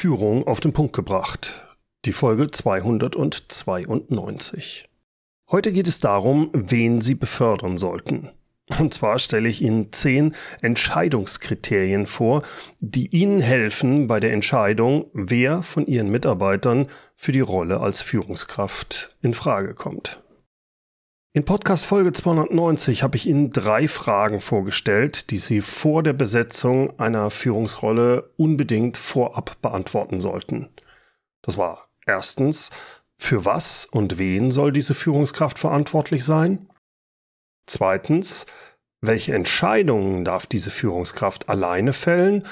Führung auf den Punkt gebracht. Die Folge 292. Heute geht es darum, wen Sie befördern sollten. Und zwar stelle ich Ihnen zehn Entscheidungskriterien vor, die Ihnen helfen bei der Entscheidung, wer von Ihren Mitarbeitern für die Rolle als Führungskraft in Frage kommt. In Podcast Folge 290 habe ich Ihnen drei Fragen vorgestellt, die Sie vor der Besetzung einer Führungsrolle unbedingt vorab beantworten sollten. Das war erstens, für was und wen soll diese Führungskraft verantwortlich sein? Zweitens, welche Entscheidungen darf diese Führungskraft alleine fällen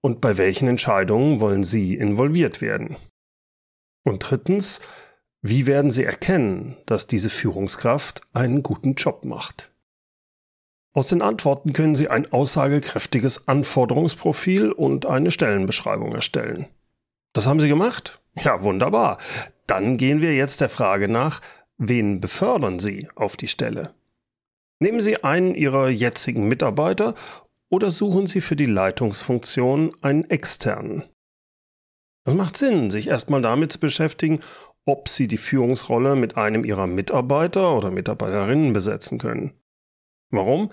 und bei welchen Entscheidungen wollen Sie involviert werden? Und drittens, wie werden Sie erkennen, dass diese Führungskraft einen guten Job macht? Aus den Antworten können Sie ein aussagekräftiges Anforderungsprofil und eine Stellenbeschreibung erstellen. Das haben Sie gemacht? Ja, wunderbar. Dann gehen wir jetzt der Frage nach, wen befördern Sie auf die Stelle? Nehmen Sie einen Ihrer jetzigen Mitarbeiter oder suchen Sie für die Leitungsfunktion einen externen? Es macht Sinn, sich erstmal damit zu beschäftigen, ob sie die Führungsrolle mit einem ihrer Mitarbeiter oder Mitarbeiterinnen besetzen können. Warum?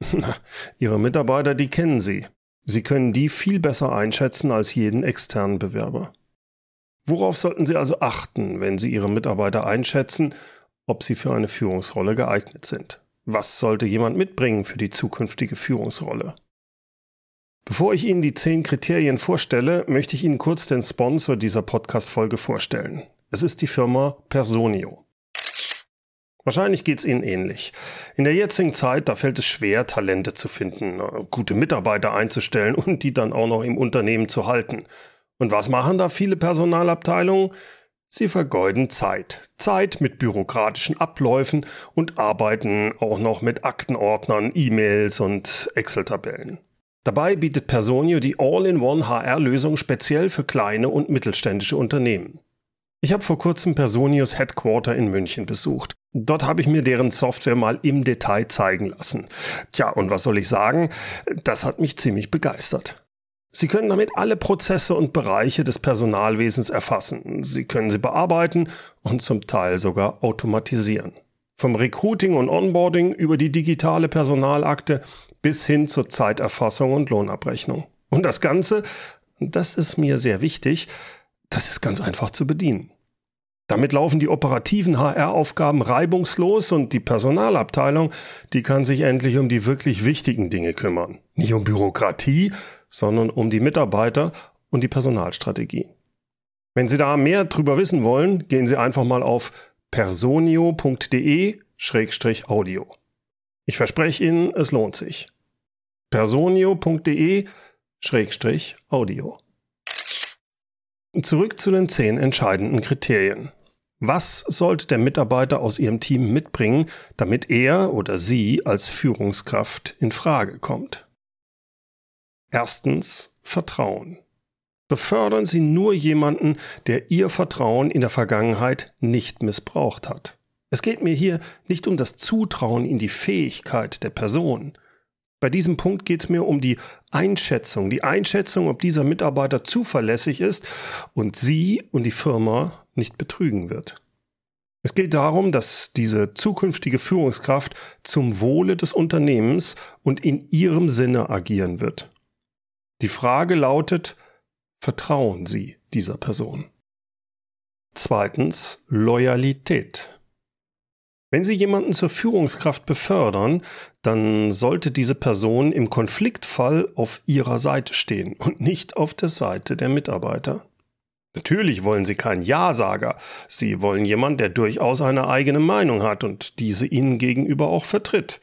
ihre Mitarbeiter, die kennen sie. Sie können die viel besser einschätzen als jeden externen Bewerber. Worauf sollten Sie also achten, wenn Sie Ihre Mitarbeiter einschätzen, ob sie für eine Führungsrolle geeignet sind? Was sollte jemand mitbringen für die zukünftige Führungsrolle? Bevor ich Ihnen die zehn Kriterien vorstelle, möchte ich Ihnen kurz den Sponsor dieser Podcast-Folge vorstellen. Es ist die Firma Personio. Wahrscheinlich geht es Ihnen ähnlich. In der jetzigen Zeit, da fällt es schwer, Talente zu finden, äh, gute Mitarbeiter einzustellen und die dann auch noch im Unternehmen zu halten. Und was machen da viele Personalabteilungen? Sie vergeuden Zeit. Zeit mit bürokratischen Abläufen und arbeiten auch noch mit Aktenordnern, E-Mails und Excel-Tabellen. Dabei bietet Personio die All-in-One HR-Lösung speziell für kleine und mittelständische Unternehmen. Ich habe vor kurzem Personius Headquarter in München besucht. Dort habe ich mir deren Software mal im Detail zeigen lassen. Tja, und was soll ich sagen? Das hat mich ziemlich begeistert. Sie können damit alle Prozesse und Bereiche des Personalwesens erfassen. Sie können sie bearbeiten und zum Teil sogar automatisieren. Vom Recruiting und Onboarding über die digitale Personalakte bis hin zur Zeiterfassung und Lohnabrechnung. Und das Ganze, das ist mir sehr wichtig, das ist ganz einfach zu bedienen. Damit laufen die operativen HR-Aufgaben reibungslos und die Personalabteilung, die kann sich endlich um die wirklich wichtigen Dinge kümmern. Nicht um Bürokratie, sondern um die Mitarbeiter und die Personalstrategie. Wenn Sie da mehr drüber wissen wollen, gehen Sie einfach mal auf personio.de-audio. Ich verspreche Ihnen, es lohnt sich. personio.de-audio. Zurück zu den zehn entscheidenden Kriterien. Was sollte der Mitarbeiter aus Ihrem Team mitbringen, damit er oder sie als Führungskraft in Frage kommt? Erstens Vertrauen. Befördern Sie nur jemanden, der Ihr Vertrauen in der Vergangenheit nicht missbraucht hat. Es geht mir hier nicht um das Zutrauen in die Fähigkeit der Person, bei diesem Punkt geht es mir um die Einschätzung, die Einschätzung, ob dieser Mitarbeiter zuverlässig ist und Sie und die Firma nicht betrügen wird. Es geht darum, dass diese zukünftige Führungskraft zum Wohle des Unternehmens und in ihrem Sinne agieren wird. Die Frage lautet, vertrauen Sie dieser Person? Zweitens, Loyalität. Wenn Sie jemanden zur Führungskraft befördern, dann sollte diese Person im Konfliktfall auf Ihrer Seite stehen und nicht auf der Seite der Mitarbeiter. Natürlich wollen Sie keinen Ja-Sager. Sie wollen jemanden, der durchaus eine eigene Meinung hat und diese Ihnen gegenüber auch vertritt.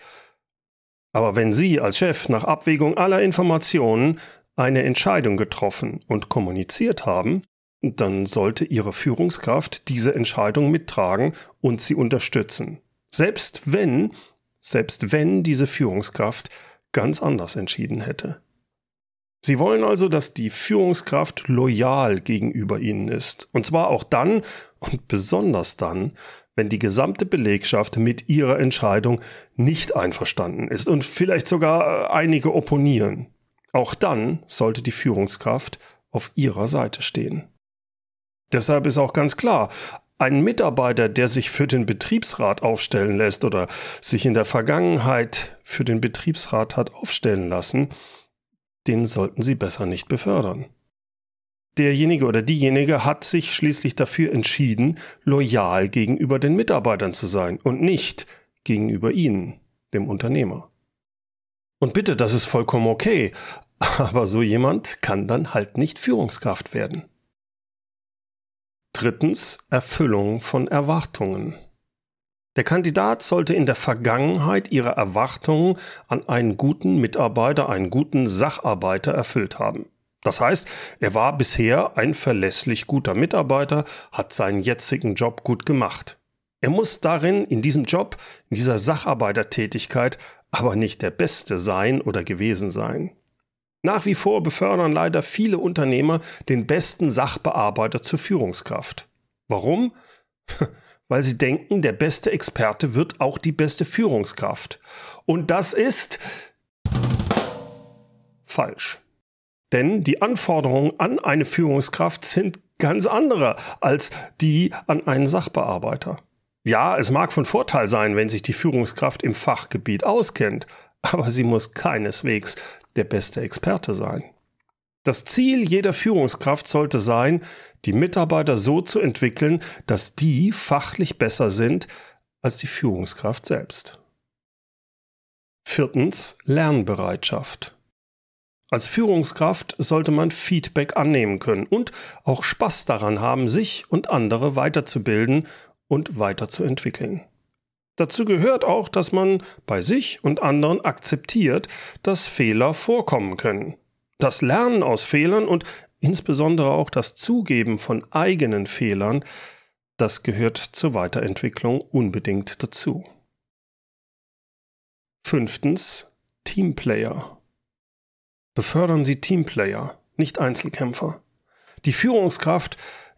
Aber wenn Sie als Chef nach Abwägung aller Informationen eine Entscheidung getroffen und kommuniziert haben, dann sollte Ihre Führungskraft diese Entscheidung mittragen und sie unterstützen. Selbst wenn, selbst wenn diese Führungskraft ganz anders entschieden hätte. Sie wollen also, dass die Führungskraft loyal gegenüber Ihnen ist. Und zwar auch dann und besonders dann, wenn die gesamte Belegschaft mit Ihrer Entscheidung nicht einverstanden ist und vielleicht sogar äh, einige opponieren. Auch dann sollte die Führungskraft auf ihrer Seite stehen. Deshalb ist auch ganz klar, ein Mitarbeiter, der sich für den Betriebsrat aufstellen lässt oder sich in der Vergangenheit für den Betriebsrat hat aufstellen lassen, den sollten Sie besser nicht befördern. Derjenige oder diejenige hat sich schließlich dafür entschieden, loyal gegenüber den Mitarbeitern zu sein und nicht gegenüber Ihnen, dem Unternehmer. Und bitte, das ist vollkommen okay, aber so jemand kann dann halt nicht Führungskraft werden. Drittens Erfüllung von Erwartungen. Der Kandidat sollte in der Vergangenheit ihre Erwartungen an einen guten Mitarbeiter, einen guten Sacharbeiter erfüllt haben. Das heißt, er war bisher ein verlässlich guter Mitarbeiter, hat seinen jetzigen Job gut gemacht. Er muss darin, in diesem Job, in dieser Sacharbeitertätigkeit, aber nicht der Beste sein oder gewesen sein. Nach wie vor befördern leider viele Unternehmer den besten Sachbearbeiter zur Führungskraft. Warum? Weil sie denken, der beste Experte wird auch die beste Führungskraft. Und das ist falsch. Denn die Anforderungen an eine Führungskraft sind ganz andere als die an einen Sachbearbeiter. Ja, es mag von Vorteil sein, wenn sich die Führungskraft im Fachgebiet auskennt, aber sie muss keineswegs der beste Experte sein. Das Ziel jeder Führungskraft sollte sein, die Mitarbeiter so zu entwickeln, dass die fachlich besser sind als die Führungskraft selbst. Viertens Lernbereitschaft. Als Führungskraft sollte man Feedback annehmen können und auch Spaß daran haben, sich und andere weiterzubilden und weiterzuentwickeln. Dazu gehört auch, dass man bei sich und anderen akzeptiert, dass Fehler vorkommen können. Das Lernen aus Fehlern und insbesondere auch das Zugeben von eigenen Fehlern, das gehört zur Weiterentwicklung unbedingt dazu. Fünftens Teamplayer. Befördern Sie Teamplayer, nicht Einzelkämpfer. Die Führungskraft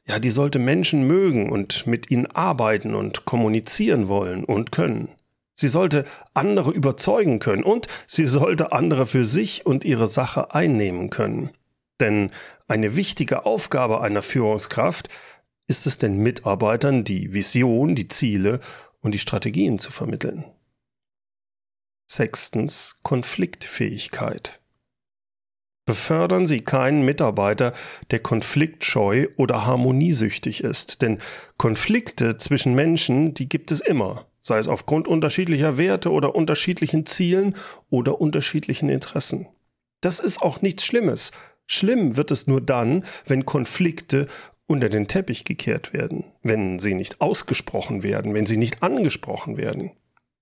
ja, die sollte Menschen mögen und mit ihnen arbeiten und kommunizieren wollen und können. Sie sollte andere überzeugen können und sie sollte andere für sich und ihre Sache einnehmen können. Denn eine wichtige Aufgabe einer Führungskraft ist es den Mitarbeitern, die Vision, die Ziele und die Strategien zu vermitteln. Sechstens Konfliktfähigkeit. Befördern Sie keinen Mitarbeiter, der konfliktscheu oder harmoniesüchtig ist, denn Konflikte zwischen Menschen, die gibt es immer, sei es aufgrund unterschiedlicher Werte oder unterschiedlichen Zielen oder unterschiedlichen Interessen. Das ist auch nichts Schlimmes. Schlimm wird es nur dann, wenn Konflikte unter den Teppich gekehrt werden, wenn sie nicht ausgesprochen werden, wenn sie nicht angesprochen werden.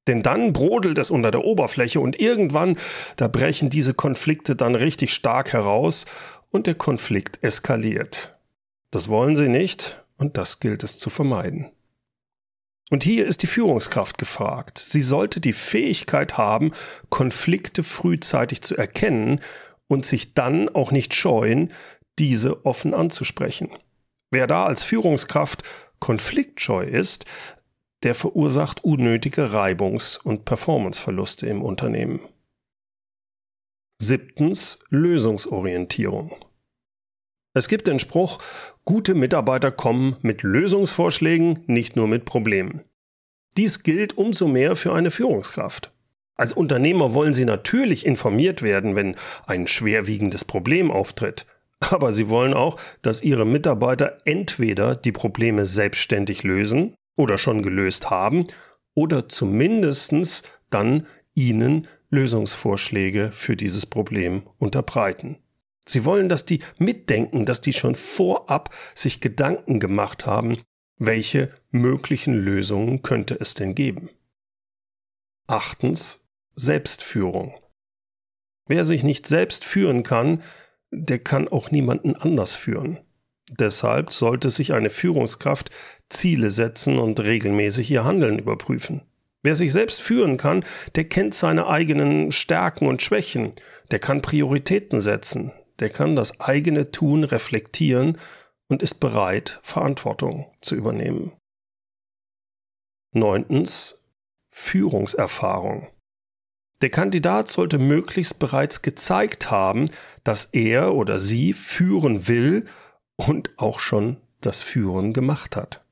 Denn dann brodelt es unter der Oberfläche und irgendwann, da brechen diese Konflikte dann richtig stark heraus und der Konflikt eskaliert. Das wollen sie nicht und das gilt es zu vermeiden. Und hier ist die Führungskraft gefragt. Sie sollte die Fähigkeit haben, Konflikte frühzeitig zu erkennen und sich dann auch nicht scheuen, diese offen anzusprechen. Wer da als Führungskraft konfliktscheu ist, der verursacht unnötige Reibungs- und Performanceverluste im Unternehmen. Siebtens Lösungsorientierung. Es gibt den Spruch, gute Mitarbeiter kommen mit Lösungsvorschlägen, nicht nur mit Problemen. Dies gilt umso mehr für eine Führungskraft. Als Unternehmer wollen Sie natürlich informiert werden, wenn ein schwerwiegendes Problem auftritt. Aber Sie wollen auch, dass Ihre Mitarbeiter entweder die Probleme selbstständig lösen oder schon gelöst haben oder zumindestens dann ihnen Lösungsvorschläge für dieses Problem unterbreiten. Sie wollen, dass die mitdenken, dass die schon vorab sich Gedanken gemacht haben, welche möglichen Lösungen könnte es denn geben. Achtens Selbstführung. Wer sich nicht selbst führen kann, der kann auch niemanden anders führen. Deshalb sollte sich eine Führungskraft Ziele setzen und regelmäßig ihr Handeln überprüfen. Wer sich selbst führen kann, der kennt seine eigenen Stärken und Schwächen, der kann Prioritäten setzen, der kann das eigene Tun reflektieren und ist bereit, Verantwortung zu übernehmen. Neuntens Führungserfahrung. Der Kandidat sollte möglichst bereits gezeigt haben, dass er oder sie führen will und auch schon das Führen gemacht hat.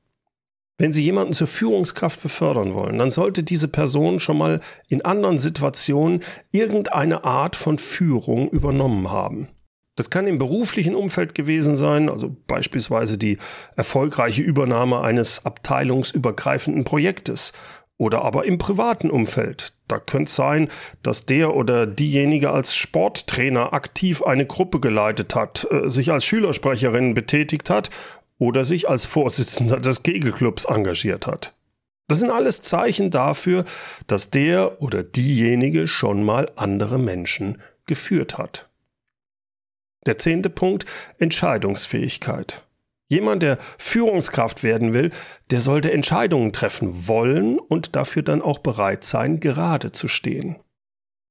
Wenn Sie jemanden zur Führungskraft befördern wollen, dann sollte diese Person schon mal in anderen Situationen irgendeine Art von Führung übernommen haben. Das kann im beruflichen Umfeld gewesen sein, also beispielsweise die erfolgreiche Übernahme eines abteilungsübergreifenden Projektes oder aber im privaten Umfeld. Da könnte es sein, dass der oder diejenige als Sporttrainer aktiv eine Gruppe geleitet hat, äh, sich als Schülersprecherin betätigt hat oder sich als Vorsitzender des Kegelclubs engagiert hat. Das sind alles Zeichen dafür, dass der oder diejenige schon mal andere Menschen geführt hat. Der zehnte Punkt, Entscheidungsfähigkeit. Jemand, der Führungskraft werden will, der sollte Entscheidungen treffen wollen und dafür dann auch bereit sein, gerade zu stehen.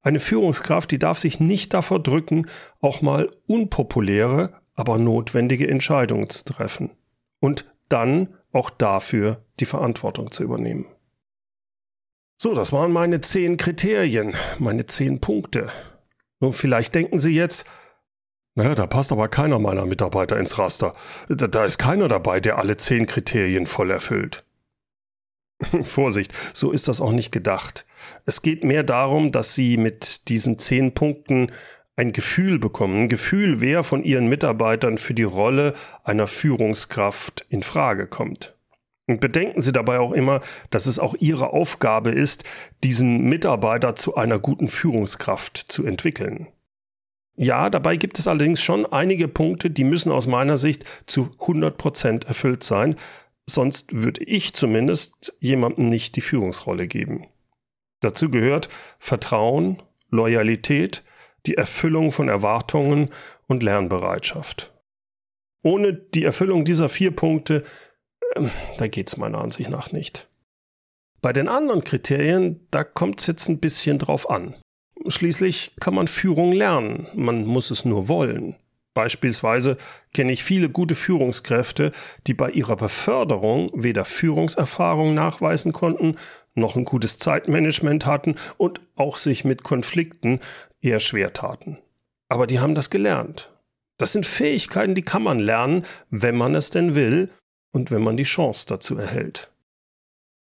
Eine Führungskraft, die darf sich nicht davor drücken, auch mal unpopuläre, aber notwendige Entscheidungen zu treffen. Und dann auch dafür die Verantwortung zu übernehmen. So, das waren meine zehn Kriterien, meine zehn Punkte. Nun, vielleicht denken Sie jetzt, naja, da passt aber keiner meiner Mitarbeiter ins Raster. Da, da ist keiner dabei, der alle zehn Kriterien voll erfüllt. Vorsicht, so ist das auch nicht gedacht. Es geht mehr darum, dass Sie mit diesen zehn Punkten ein Gefühl bekommen, ein Gefühl, wer von ihren Mitarbeitern für die Rolle einer Führungskraft in Frage kommt. Und bedenken Sie dabei auch immer, dass es auch Ihre Aufgabe ist, diesen Mitarbeiter zu einer guten Führungskraft zu entwickeln. Ja, dabei gibt es allerdings schon einige Punkte, die müssen aus meiner Sicht zu 100 Prozent erfüllt sein, sonst würde ich zumindest jemandem nicht die Führungsrolle geben. Dazu gehört Vertrauen, Loyalität, die Erfüllung von Erwartungen und Lernbereitschaft. Ohne die Erfüllung dieser vier Punkte, äh, da geht es meiner Ansicht nach nicht. Bei den anderen Kriterien, da kommt es jetzt ein bisschen drauf an. Schließlich kann man Führung lernen, man muss es nur wollen. Beispielsweise kenne ich viele gute Führungskräfte, die bei ihrer Beförderung weder Führungserfahrung nachweisen konnten, noch ein gutes Zeitmanagement hatten und auch sich mit Konflikten eher schwer taten. Aber die haben das gelernt. Das sind Fähigkeiten, die kann man lernen, wenn man es denn will und wenn man die Chance dazu erhält.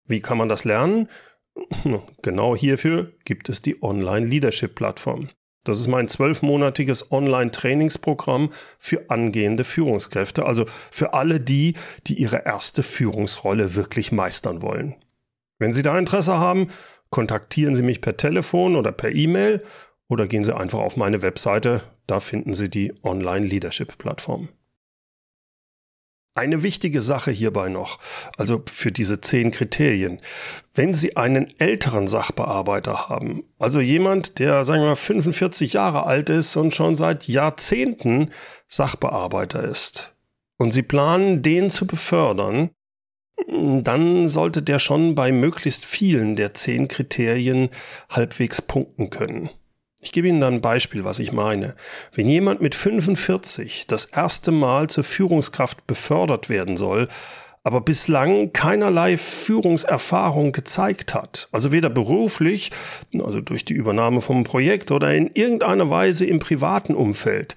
Wie kann man das lernen? Genau hierfür gibt es die Online Leadership Plattform. Das ist mein zwölfmonatiges Online-Trainingsprogramm für angehende Führungskräfte, also für alle die, die ihre erste Führungsrolle wirklich meistern wollen. Wenn Sie da Interesse haben, kontaktieren Sie mich per Telefon oder per E-Mail oder gehen Sie einfach auf meine Webseite, da finden Sie die Online-Leadership-Plattform. Eine wichtige Sache hierbei noch, also für diese zehn Kriterien. Wenn Sie einen älteren Sachbearbeiter haben, also jemand, der, sagen wir mal, 45 Jahre alt ist und schon seit Jahrzehnten Sachbearbeiter ist, und Sie planen, den zu befördern, dann sollte der schon bei möglichst vielen der zehn Kriterien halbwegs punkten können. Ich gebe Ihnen dann ein Beispiel, was ich meine. Wenn jemand mit 45 das erste Mal zur Führungskraft befördert werden soll, aber bislang keinerlei Führungserfahrung gezeigt hat, also weder beruflich, also durch die Übernahme vom Projekt oder in irgendeiner Weise im privaten Umfeld.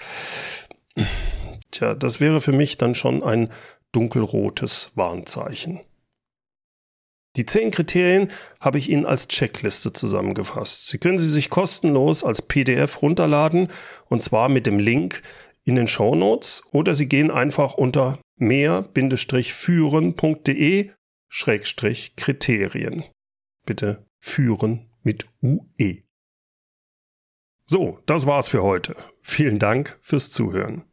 Tja, das wäre für mich dann schon ein dunkelrotes Warnzeichen. Die zehn Kriterien habe ich Ihnen als Checkliste zusammengefasst. Sie können sie sich kostenlos als PDF runterladen und zwar mit dem Link in den Show Notes oder Sie gehen einfach unter mehr-führen.de Kriterien. Bitte führen mit UE. So, das war's für heute. Vielen Dank fürs Zuhören.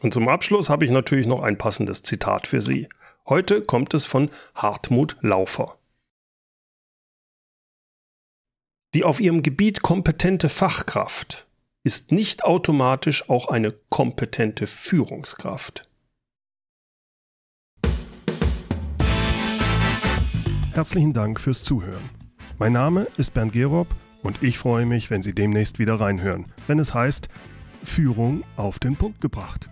Und zum Abschluss habe ich natürlich noch ein passendes Zitat für Sie. Heute kommt es von Hartmut Laufer. Die auf ihrem Gebiet kompetente Fachkraft ist nicht automatisch auch eine kompetente Führungskraft. Herzlichen Dank fürs Zuhören. Mein Name ist Bernd Gerob und ich freue mich, wenn Sie demnächst wieder reinhören, wenn es heißt Führung auf den Punkt gebracht.